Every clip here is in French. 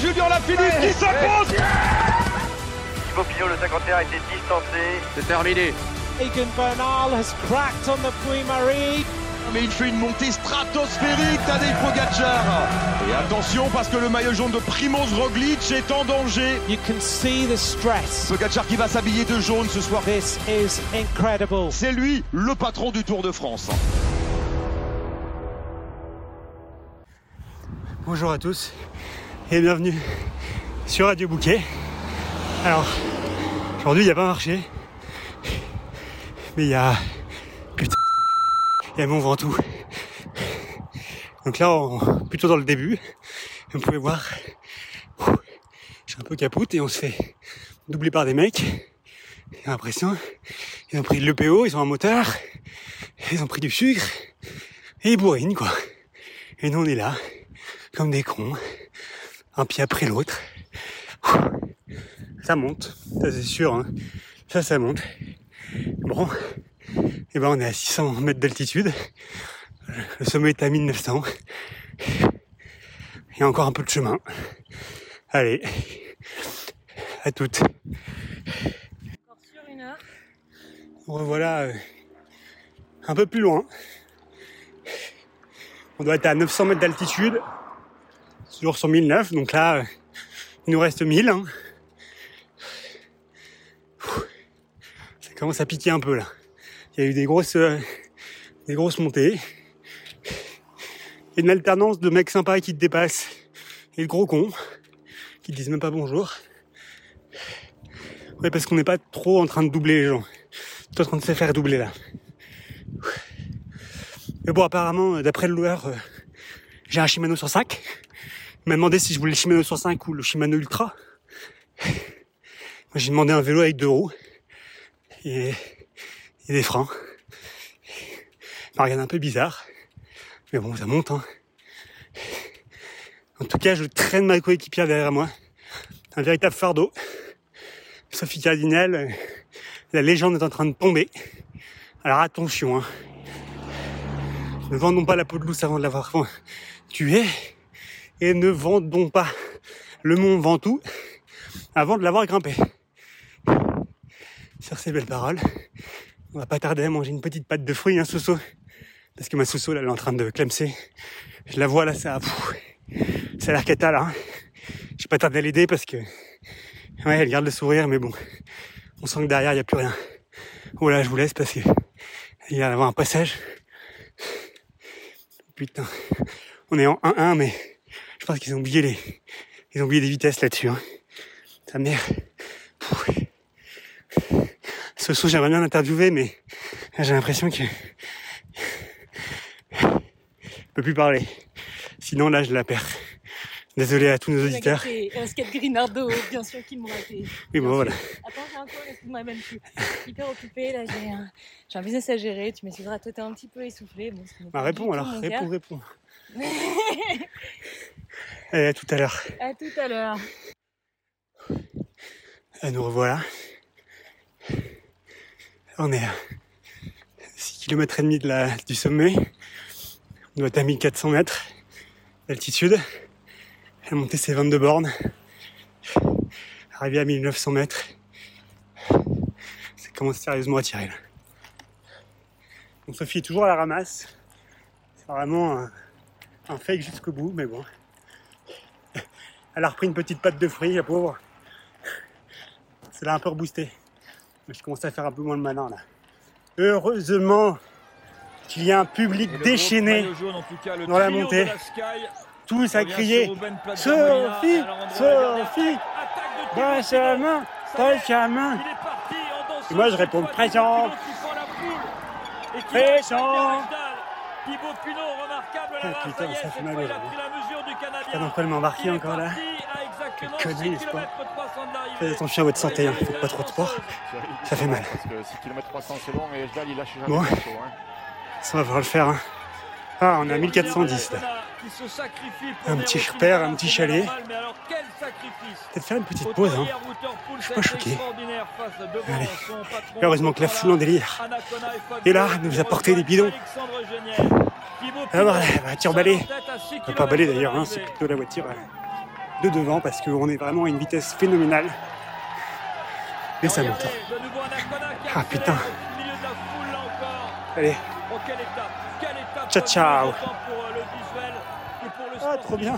Julien Lafilippe qui s'impose Thibaut Pinot, le 51, a été distancé. C'est terminé. Egan Bernal has cracked on the Puy-Marie. Mais il fait une montée stratosphérique, Tadej Pogacar. Et attention parce que le maillot jaune de Primoz Roglic est en danger. You can see the stress. Pogacar qui va s'habiller de jaune ce soir. This is incredible. C'est lui le patron du Tour de France. Bonjour à tous et bienvenue sur Radio Bouquet. Alors, aujourd'hui il n'y a pas marché, mais il y a. Putain, il y a mon Ventoux. Donc là, on... plutôt dans le début, vous pouvez voir, j'ai un peu capoute et on se fait doubler par des mecs. J'ai l'impression, ils ont pris de l'EPO, ils ont un moteur, ils ont pris du sucre et ils bourrinent quoi. Et nous on est là, comme des cons, un pied après l'autre. Ça monte, ça c'est sûr, hein. ça ça monte. Bon, et ben on est à 600 mètres d'altitude, le sommet est à 1900, il y a encore un peu de chemin. Allez, à toutes. Encore sur une heure. On revoilà euh, un peu plus loin. On doit être à 900 mètres d'altitude, toujours sur 1009, donc là, il nous reste 1000. hein. Ça commence à piquer un peu là. Il y a eu des grosses, euh, des grosses montées. Une alternance de mecs sympas qui te dépassent et le gros con qui te disent même pas bonjour. Ouais, parce qu'on n'est pas trop en train de doubler les gens. T'es en train de se faire doubler là. Mais bon, apparemment, euh, d'après le loueur, euh, j'ai un Shimano sur 5. M'a demandé si je voulais le Shimano sur 5 ou le Shimano Ultra. Moi, j'ai demandé un vélo avec deux roues et, et des freins. Il m'a un peu bizarre. Mais bon, ça monte, hein. En tout cas, je traîne ma coéquipière derrière moi. Un véritable fardeau. Sophie Cardinal, la légende est en train de tomber. Alors attention, hein. Ne vendons pas la peau de loup avant de l'avoir tué. Et ne vendons pas le mont Ventoux avant de l'avoir grimpé. Sur ces belles paroles, on va pas tarder à manger une petite pâte de fruits, un soso. Parce que ma soso, là, elle est en train de clamser. Je la vois là, ça, pff, ça a l'air cata là. hein. J'ai pas tardé à l'aider parce que, ouais, elle garde le sourire, mais bon, on sent que derrière, il n'y a plus rien. Oh là, je vous laisse parce que il y avoir un passage. Putain, on est en 1-1, mais je pense qu'ils ont oublié les, ils ont oublié des vitesses là-dessus. Hein. Ta mère. Pouh. Ce saut, j'aimerais bien l'interviewer, mais j'ai l'impression que je peux plus parler. Sinon, là, je la perds. Désolé à tous nos auditeurs. Et un skate Grinardo, bien sûr, qui m'ont raté. Oui, bon, voilà. Attends, j'ai un call, excuse-moi, même plus. Hyper occupé, là, j'ai un, j'ai un business à gérer. Tu m'excuseras, toi, t'es un petit peu essoufflé. Bon, Bah, réponds alors, réponds, réponds. Allez, à tout à l'heure. À tout à l'heure. Et nous revoilà. On est à 6 km et demi de la, du sommet. On doit être à 1400 mètres d'altitude. La montée c'est 22 bornes. Arrivé à 1900 mètres. Ça commence sérieusement à tirer là. Donc Sophie est toujours à la ramasse. C'est vraiment un, un fake jusqu'au bout, mais bon. Elle a repris une petite pâte de fruits, la pauvre. Ça l'a un peu reboosté. Mais je commence à faire un peu moins le malin là. Heureusement qu'il y a un public déchaîné dans la montée. Tous à crier Sophie, Sophie, Benjamin, Benjamin. Et moi je réponds présent, présent. Thibaut Pinot, remarquable Ah, là, putain, ça fait mal, la mesure du Canadien. Quoi elle m'embarquer encore là. Parti à exactement Quelle connerie, 6 n'est-ce pas kilomètres 300 de l'arrivée. Faites attention à votre santé, hein. faites pas trop de sport. Ça fait mal. Parce que 6 km 300 c'est long et Jdal il lâche jamais Bon. hein. Ça va falloir le faire. hein. Ah, on est à 1410 là. Un petit repère, un petit chalet. Peut-être faire une petite pause. Hein. Je suis pas choqué. Allez. Heureusement que la foule en délire. Et là, elle nous a porté des bidons. Ah, voilà, la voiture balai. Pas balai d'ailleurs, hein, c'est plutôt la voiture. De devant parce qu'on est vraiment à une vitesse phénoménale. Et ça monte. Qui Ah, accélère putain. Allez, Oh, Ciao, ciao. euh, ah, trop bien.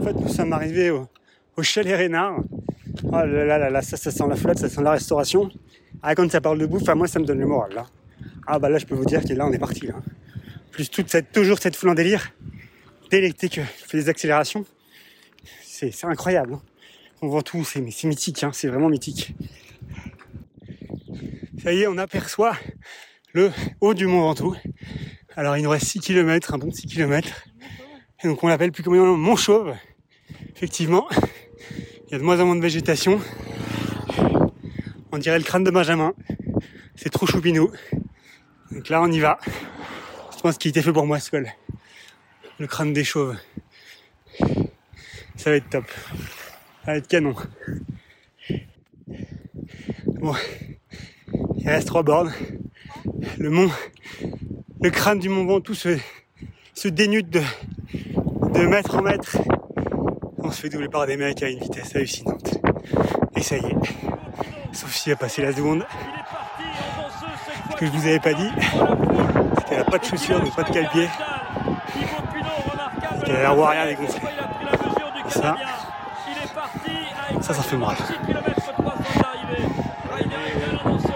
En fait, nous sommes arrivés au, au chalet Rénard. Oh là là là là, ça, ça sent la flotte, ça sent la restauration. Ah, quand ça parle de bouffe, à moi, ça me donne le moral là. Ah bah là, je peux vous dire que là, on est parti là. Plus toute cette, toujours cette foule en délire. Délecté que fait des accélérations. C'est incroyable. hein. On voit tout, c'est mythique, hein, c'est vraiment mythique. Ça y est, on aperçoit le haut du Mont Ventoux. Alors il nous reste 6 km, un bon 6 km. Donc on l'appelle plus communément Mont Chauve. Effectivement, il y a de moins en moins de végétation. On dirait le crâne de Benjamin. C'est trop choupinou. Donc là on y va. Je pense qu'il était fait pour moi ce col. Le crâne des chauves. Ça va être top. Ça va être canon. Bon. Il reste trois bornes. Le mont, le crâne du mont Ventoux se, se dénude de, de mètre en mètre. On se fait doubler par des mecs à une vitesse hallucinante. Et ça y est. Sophie a passé la seconde. Fois. que je vous avais pas dit, c'est qu'elle a pas de chaussures, donc pas de calpier. Remarquable. qu'elle a l'air warrior des gonflés. Ça. Il Ça, ça fait mal. 6 km 300 de l'arrivée. Rainer Egan en danseuse.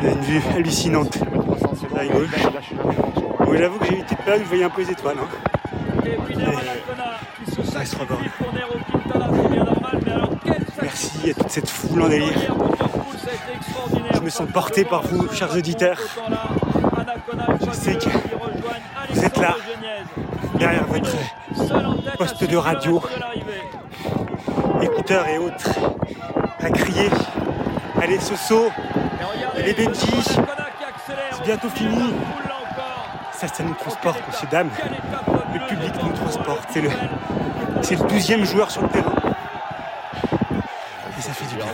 Elle a une vue hallucinante. 300 c'est long. À et gauche. Il. Bon, j'avoue que j'ai eu une petite période où je voyais un peu les étoiles. Hein. Et qui se quel Merci à toute cette foule en délire. Ça. Je me sens porté par vous, chers auditeurs. là, fois sais que vous êtes là. Derrière votre poste de radio. écouteurs et autres, à crier. Allez, Soso, les Benji. C'est bientôt fini. ça, Oh, transporte, quelle messieurs, dames. Le public nous transporte, c'est le- C'est le douzième joueur sur le terrain. Et ça fait du bien.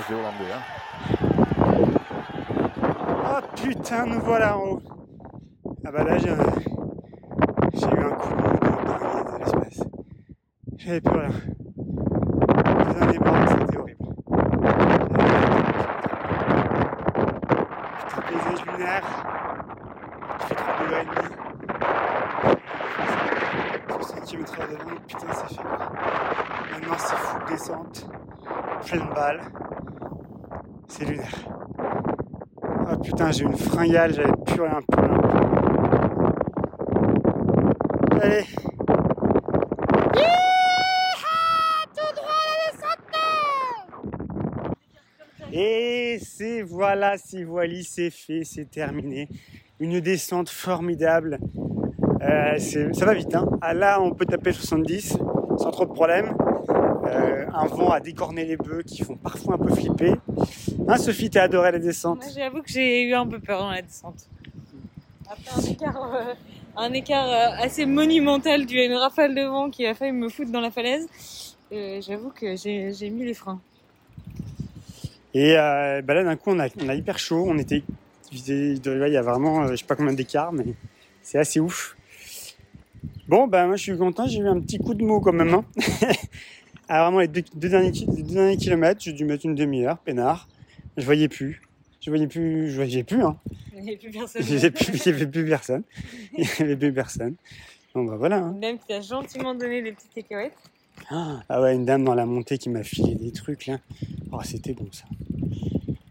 Oh putain, nous voilà en haut. Ah bah là, j'ai eu un coup de mou de dingue de l'espace. J'avais plus rien. Le dernier bord, c'était horrible. Putain, paysage lunaire. Il fait 3 degrés et demi. 60 km de vent, putain, c'est fait quoi. Maintenant, c'est fou de descente. Pleine balle. C'est lunaire. Ah putain, j'ai une fringale, j'avais plus rien. plus rien. Allez. Et c'est voilà, c'est voilà, c'est fait, c'est terminé. Une descente formidable. Euh, ça va vite, hein. Ah, là, on peut taper 70 sans trop de problème. Euh, un vent à décorner les bœufs qui font parfois un peu flipper. Hein, Sophie, t'as adoré la descente j'avoue que j'ai eu un peu peur dans la descente. Après un écart, euh, euh, assez monumental dû à une rafale de vent qui a failli me foutre dans la falaise, j'avoue que j'ai mis les freins. Et euh, bah là, d'un coup, on a, on a hyper chaud. On était, il y a vraiment, euh, je sais pas combien d'écart, mais c'est assez ouf. Bon, bah moi, je suis content. J'ai eu un petit coup de mot quand même. Hein. ah, vraiment, les deux, deux derniers, ki- les deux derniers kilomètres, j'ai dû mettre une demi-heure, peinard. Je voyais plus. Je voyais plus. Je voyais plus. Hein. Il n'y avait plus personne. Il n'y avait, plus- avait personne. Il n'y avait plus personne. Bon, bah voilà. hein. Une dame qui t'a gentiment donné des petites cacahuètes. Ah ouais, une dame dans la montée qui m'a filé des trucs là. Oh, c'était bon ça.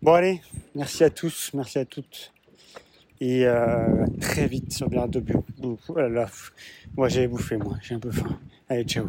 Bon allez, merci à tous, merci à toutes. Et euh, très vite sur de Bio. Oh là, moi j'avais bouffé moi, j'ai un peu faim. Allez, ciao.